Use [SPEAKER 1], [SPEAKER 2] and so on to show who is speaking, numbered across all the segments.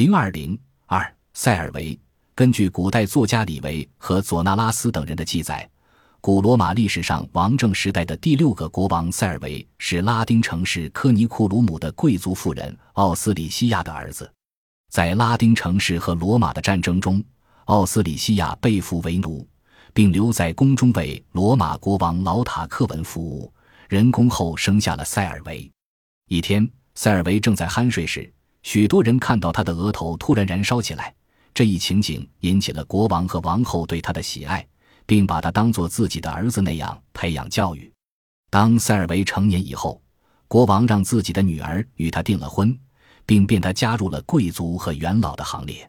[SPEAKER 1] 零二零二塞尔维。根据古代作家李维和佐纳拉斯等人的记载，古罗马历史上王政时代的第六个国王塞尔维是拉丁城市科尼库鲁姆的贵族妇人奥斯里西亚的儿子。在拉丁城市和罗马的战争中，奥斯里西亚被俘为奴，并留在宫中为罗马国王劳塔克文服务。人工后生下了塞尔维。一天，塞尔维正在酣睡时，许多人看到他的额头突然燃烧起来。这一情景引起了国王和王后对他的喜爱，并把他当作自己的儿子那样培养教育。当塞尔维成年以后，国王让自己的女儿与他订了婚，并便他加入了贵族和元老的行列。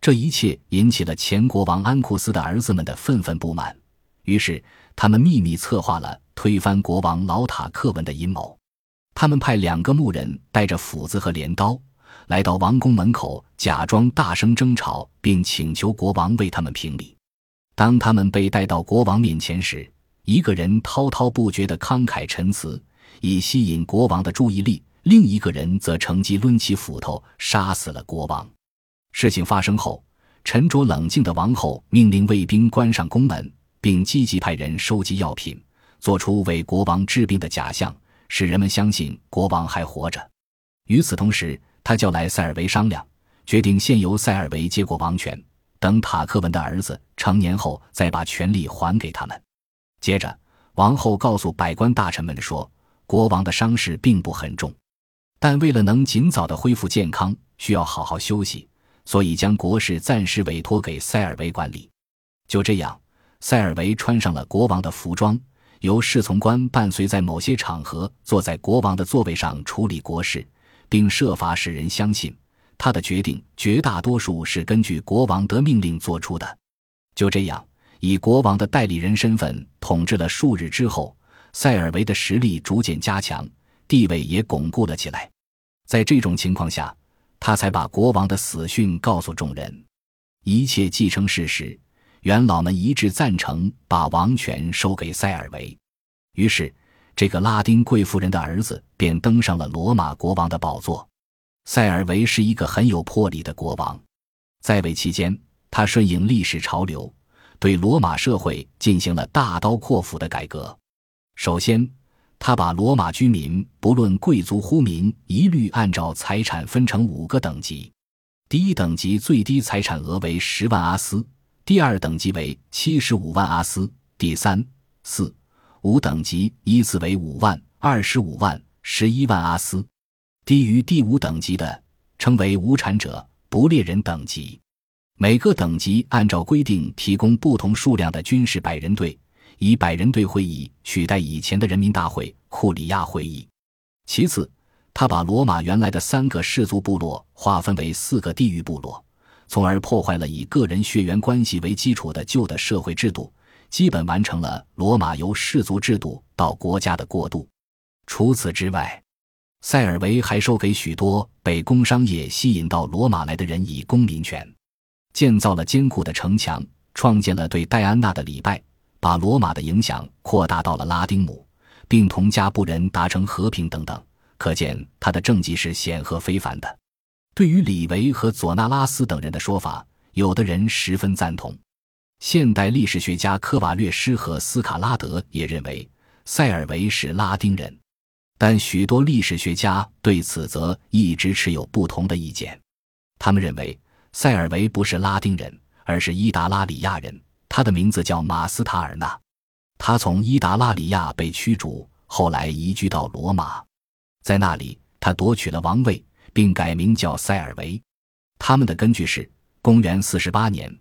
[SPEAKER 1] 这一切引起了前国王安库斯的儿子们的愤愤不满，于是他们秘密策划了推翻国王劳塔克文的阴谋。他们派两个牧人带着斧子和镰刀。来到王宫门口，假装大声争吵，并请求国王为他们评理。当他们被带到国王面前时，一个人滔滔不绝地慷慨陈词，以吸引国王的注意力；另一个人则乘机抡起斧头杀死了国王。事情发生后，沉着冷静的王后命令卫兵关上宫门，并积极派人收集药品，做出为国王治病的假象，使人们相信国王还活着。与此同时，他叫来塞尔维商量，决定先由塞尔维接过王权，等塔克文的儿子成年后再把权力还给他们。接着，王后告诉百官大臣们说，国王的伤势并不很重，但为了能尽早的恢复健康，需要好好休息，所以将国事暂时委托给塞尔维管理。就这样，塞尔维穿上了国王的服装，由侍从官伴随，在某些场合坐在国王的座位上处理国事。并设法使人相信，他的决定绝大多数是根据国王的命令做出的。就这样，以国王的代理人身份统治了数日之后，塞尔维的实力逐渐加强，地位也巩固了起来。在这种情况下，他才把国王的死讯告诉众人。一切既成事实，元老们一致赞成把王权收给塞尔维。于是。这个拉丁贵妇人的儿子便登上了罗马国王的宝座。塞尔维是一个很有魄力的国王，在位期间，他顺应历史潮流，对罗马社会进行了大刀阔斧的改革。首先，他把罗马居民不论贵族呼民，一律按照财产分成五个等级：第一等级最低财产额为十万阿斯，第二等级为七十五万阿斯，第三、四。五等级依次为五万、二十五万、十一万阿斯，低于第五等级的称为无产者、不列人等级。每个等级按照规定提供不同数量的军事百人队，以百人队会议取代以前的人民大会库里亚会议。其次，他把罗马原来的三个氏族部落划分为四个地域部落，从而破坏了以个人血缘关系为基础的旧的社会制度。基本完成了罗马由氏族制度到国家的过渡。除此之外，塞尔维还收给许多被工商业吸引到罗马来的人以公民权，建造了坚固的城墙，创建了对戴安娜的礼拜，把罗马的影响扩大到了拉丁姆，并同加布人达成和平等等。可见他的政绩是显赫非凡的。对于李维和佐纳拉斯等人的说法，有的人十分赞同。现代历史学家科瓦略斯和斯卡拉德也认为塞尔维是拉丁人，但许多历史学家对此则一直持有不同的意见。他们认为塞尔维不是拉丁人，而是伊达拉里亚人。他的名字叫马斯塔尔纳，他从伊达拉里亚被驱逐，后来移居到罗马，在那里他夺取了王位，并改名叫塞尔维。他们的根据是公元四十八年。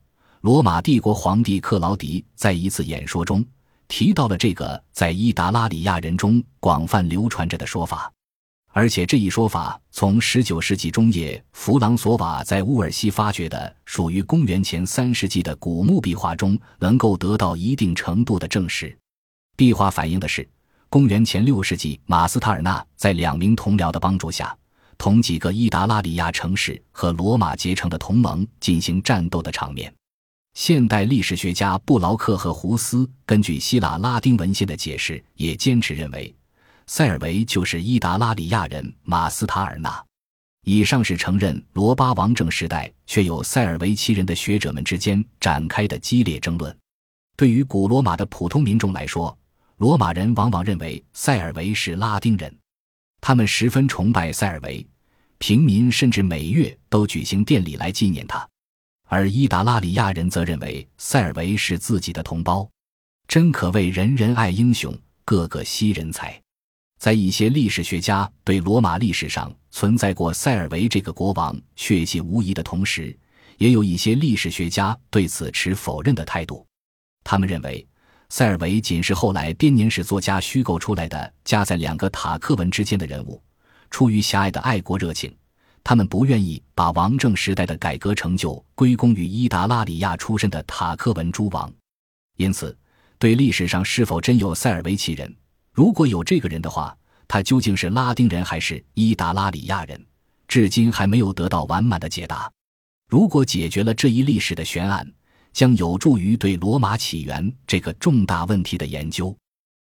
[SPEAKER 1] 罗马帝国皇帝克劳迪在一次演说中提到了这个在伊达拉里亚人中广泛流传着的说法，而且这一说法从19世纪中叶弗朗索瓦在乌尔西发掘的属于公元前三世纪的古墓壁画中能够得到一定程度的证实。壁画反映的是公元前六世纪马斯塔尔纳在两名同僚的帮助下，同几个伊达拉里亚城市和罗马结成的同盟进行战斗的场面。现代历史学家布劳克和胡斯根据希腊拉丁文献的解释，也坚持认为，塞尔维就是伊达拉里亚人马斯塔尔纳。以上是承认罗巴王政时代却有塞尔维奇人的学者们之间展开的激烈争论。对于古罗马的普通民众来说，罗马人往往认为塞尔维是拉丁人，他们十分崇拜塞尔维，平民甚至每月都举行典礼来纪念他。而伊达拉里亚人则认为塞尔维是自己的同胞，真可谓人人爱英雄，个个惜人才。在一些历史学家对罗马历史上存在过塞尔维这个国王确信无疑的同时，也有一些历史学家对此持否认的态度。他们认为，塞尔维仅是后来编年史作家虚构出来的夹在两个塔克文之间的人物，出于狭隘的爱国热情。他们不愿意把王政时代的改革成就归功于伊达拉里亚出身的塔克文诸王，因此，对历史上是否真有塞尔维奇人，如果有这个人的话，他究竟是拉丁人还是伊达拉里亚人，至今还没有得到完满的解答。如果解决了这一历史的悬案，将有助于对罗马起源这个重大问题的研究。